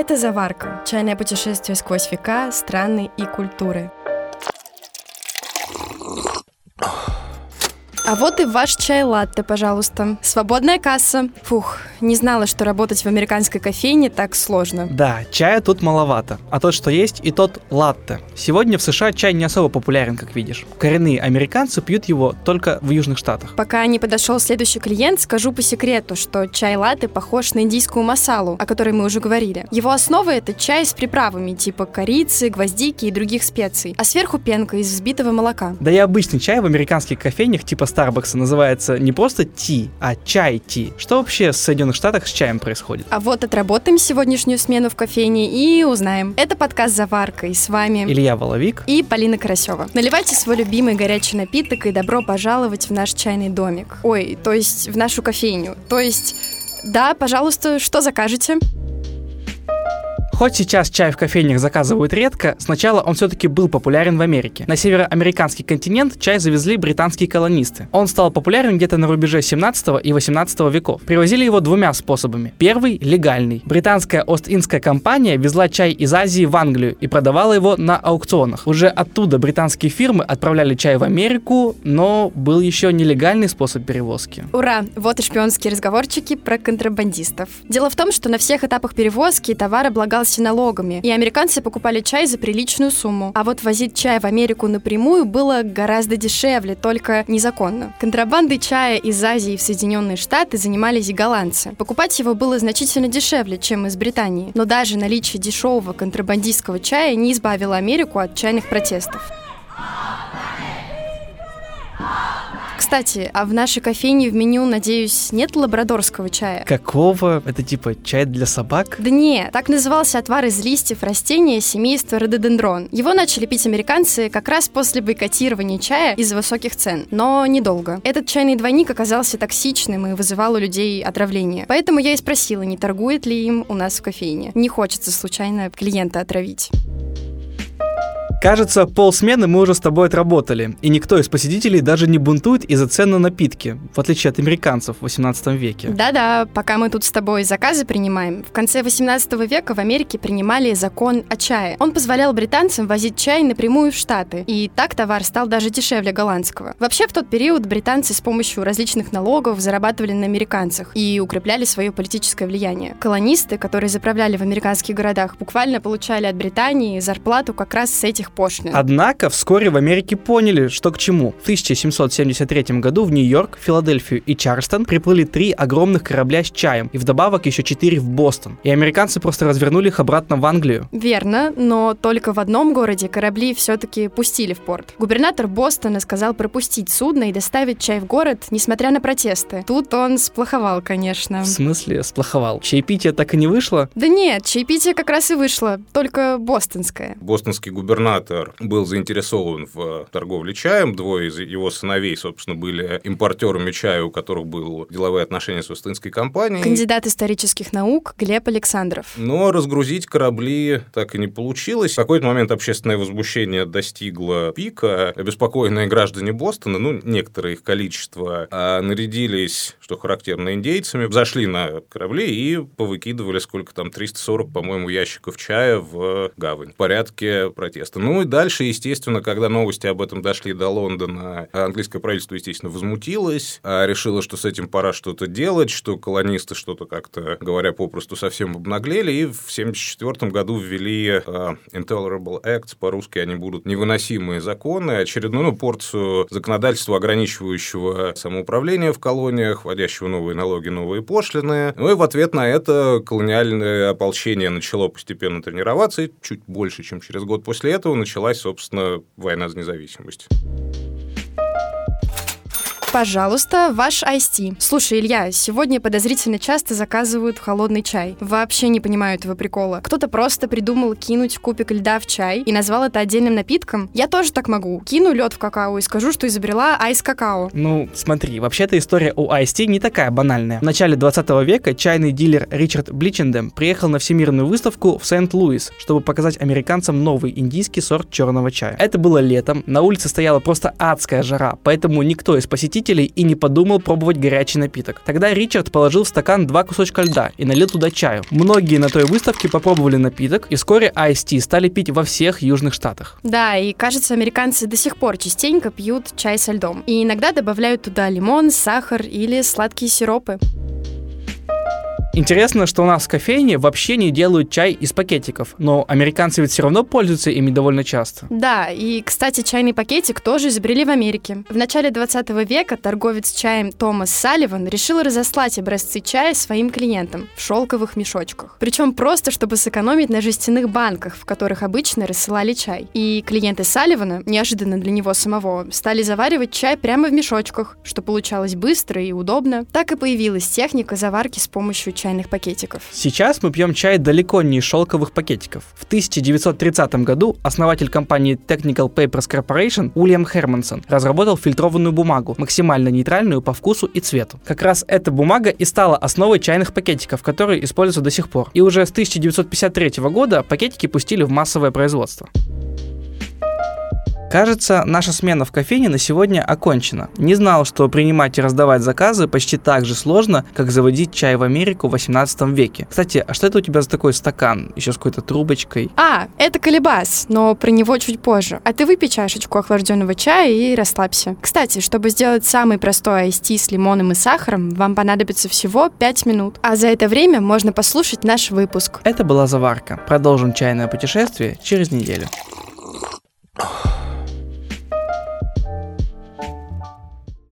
Это «Заварка» — чайное путешествие сквозь века, страны и культуры. А вот и ваш чай латте, пожалуйста. Свободная касса. Фух, не знала, что работать в американской кофейне так сложно. Да, чая тут маловато. А тот, что есть, и тот латте. Сегодня в США чай не особо популярен, как видишь. Коренные американцы пьют его только в Южных Штатах. Пока не подошел следующий клиент, скажу по секрету, что чай латте похож на индийскую масалу, о которой мы уже говорили. Его основа это чай с приправами типа корицы, гвоздики и других специй, а сверху пенка из взбитого молока. Да и обычный чай в американских кофейнях типа Starbucks называется не просто ти, а чай-ти. Что вообще в Соединенных Штатах с чаем происходит? А вот отработаем сегодняшнюю смену в кофейне и узнаем. Это подкаст «Заварка» и с вами Илья Воловик и Полина Карасева. Наливайте свой любимый горячий напиток и добро пожаловать в наш чайный домик. Ой, то есть в нашу кофейню. То есть, да, пожалуйста, что закажете? Хоть сейчас чай в кофейнях заказывают редко, сначала он все-таки был популярен в Америке. На североамериканский континент чай завезли британские колонисты. Он стал популярен где-то на рубеже 17 и 18 веков. Привозили его двумя способами. Первый – легальный. Британская Ост-Индская компания везла чай из Азии в Англию и продавала его на аукционах. Уже оттуда британские фирмы отправляли чай в Америку, но был еще нелегальный способ перевозки. Ура! Вот и шпионские разговорчики про контрабандистов. Дело в том, что на всех этапах перевозки товар облагался налогами, и американцы покупали чай за приличную сумму. А вот возить чай в Америку напрямую было гораздо дешевле, только незаконно. Контрабандой чая из Азии в Соединенные Штаты занимались и голландцы. Покупать его было значительно дешевле, чем из Британии. Но даже наличие дешевого контрабандистского чая не избавило Америку от чайных протестов. Кстати, а в нашей кофейне в меню, надеюсь, нет лабрадорского чая? Какого? Это типа чай для собак? Да не, так назывался отвар из листьев растения семейства рододендрон. Его начали пить американцы как раз после бойкотирования чая из-за высоких цен, но недолго. Этот чайный двойник оказался токсичным и вызывал у людей отравление. Поэтому я и спросила, не торгует ли им у нас в кофейне. Не хочется случайно клиента отравить. Кажется, полсмены мы уже с тобой отработали, и никто из посетителей даже не бунтует из-за цен на напитки, в отличие от американцев в 18 веке. Да-да, пока мы тут с тобой заказы принимаем, в конце 18 века в Америке принимали закон о чае. Он позволял британцам возить чай напрямую в Штаты, и так товар стал даже дешевле голландского. Вообще в тот период британцы с помощью различных налогов зарабатывали на американцах и укрепляли свое политическое влияние. Колонисты, которые заправляли в американских городах, буквально получали от Британии зарплату как раз с этих пошлин. Однако вскоре в Америке поняли, что к чему. В 1773 году в Нью-Йорк, Филадельфию и Чарльстон приплыли три огромных корабля с чаем, и вдобавок еще четыре в Бостон. И американцы просто развернули их обратно в Англию. Верно, но только в одном городе корабли все-таки пустили в порт. Губернатор Бостона сказал пропустить судно и доставить чай в город, несмотря на протесты. Тут он сплоховал, конечно. В смысле сплоховал? Чаепитие так и не вышло? Да нет, чаепитие как раз и вышло, только бостонское. Бостонский губернатор был заинтересован в торговле чаем. Двое из его сыновей, собственно, были импортерами чая, у которых было деловые отношения с Остинской компанией. Кандидат исторических наук Глеб Александров. Но разгрузить корабли так и не получилось. В какой-то момент общественное возмущение достигло пика. Обеспокоенные граждане Бостона, ну, некоторое их количество, а, нарядились, что характерно, индейцами, зашли на корабли и повыкидывали сколько там, 340, по-моему, ящиков чая в гавань в порядке протеста. Ну и дальше, естественно, когда новости об этом дошли до Лондона, английское правительство, естественно, возмутилось, а решило, что с этим пора что-то делать, что колонисты что-то как-то, говоря попросту, совсем обнаглели, и в 1974 году ввели uh, Intolerable Acts, по-русски они будут невыносимые законы, очередную ну, порцию законодательства, ограничивающего самоуправление в колониях, вводящего новые налоги, новые пошлины. Ну и в ответ на это колониальное ополчение начало постепенно тренироваться, и чуть больше, чем через год после этого началась, собственно, война за независимость. Пожалуйста, ваш IST. Слушай, Илья, сегодня подозрительно часто заказывают холодный чай. Вообще не понимаю этого прикола. Кто-то просто придумал кинуть кубик льда в чай и назвал это отдельным напитком. Я тоже так могу. Кину лед в какао и скажу, что изобрела айс какао. Ну, смотри, вообще-то история у IST не такая банальная. В начале 20 века чайный дилер Ричард Бличендем приехал на всемирную выставку в Сент-Луис, чтобы показать американцам новый индийский сорт черного чая. Это было летом, на улице стояла просто адская жара, поэтому никто из посетителей посетителей и не подумал пробовать горячий напиток. Тогда Ричард положил в стакан два кусочка льда и налил туда чаю. Многие на той выставке попробовали напиток, и вскоре Tea стали пить во всех южных штатах. Да, и кажется, американцы до сих пор частенько пьют чай со льдом. И иногда добавляют туда лимон, сахар или сладкие сиропы. Интересно, что у нас в кофейне вообще не делают чай из пакетиков, но американцы ведь все равно пользуются ими довольно часто. Да, и, кстати, чайный пакетик тоже изобрели в Америке. В начале 20 века торговец чаем Томас Салливан решил разослать образцы чая своим клиентам в шелковых мешочках. Причем просто, чтобы сэкономить на жестяных банках, в которых обычно рассылали чай. И клиенты Салливана, неожиданно для него самого, стали заваривать чай прямо в мешочках, что получалось быстро и удобно. Так и появилась техника заварки с помощью чайных пакетиков. Сейчас мы пьем чай далеко не из шелковых пакетиков. В 1930 году основатель компании Technical Papers Corporation Уильям Хермансон разработал фильтрованную бумагу, максимально нейтральную по вкусу и цвету. Как раз эта бумага и стала основой чайных пакетиков, которые используются до сих пор. И уже с 1953 года пакетики пустили в массовое производство. Кажется, наша смена в кофейне на сегодня окончена. Не знал, что принимать и раздавать заказы почти так же сложно, как заводить чай в Америку в 18 веке. Кстати, а что это у тебя за такой стакан? Еще с какой-то трубочкой? А, это колебас, но про него чуть позже. А ты выпей чашечку охлажденного чая и расслабься. Кстати, чтобы сделать самый простой айсти с лимоном и сахаром, вам понадобится всего 5 минут. А за это время можно послушать наш выпуск. Это была заварка. Продолжим чайное путешествие через неделю. Oh.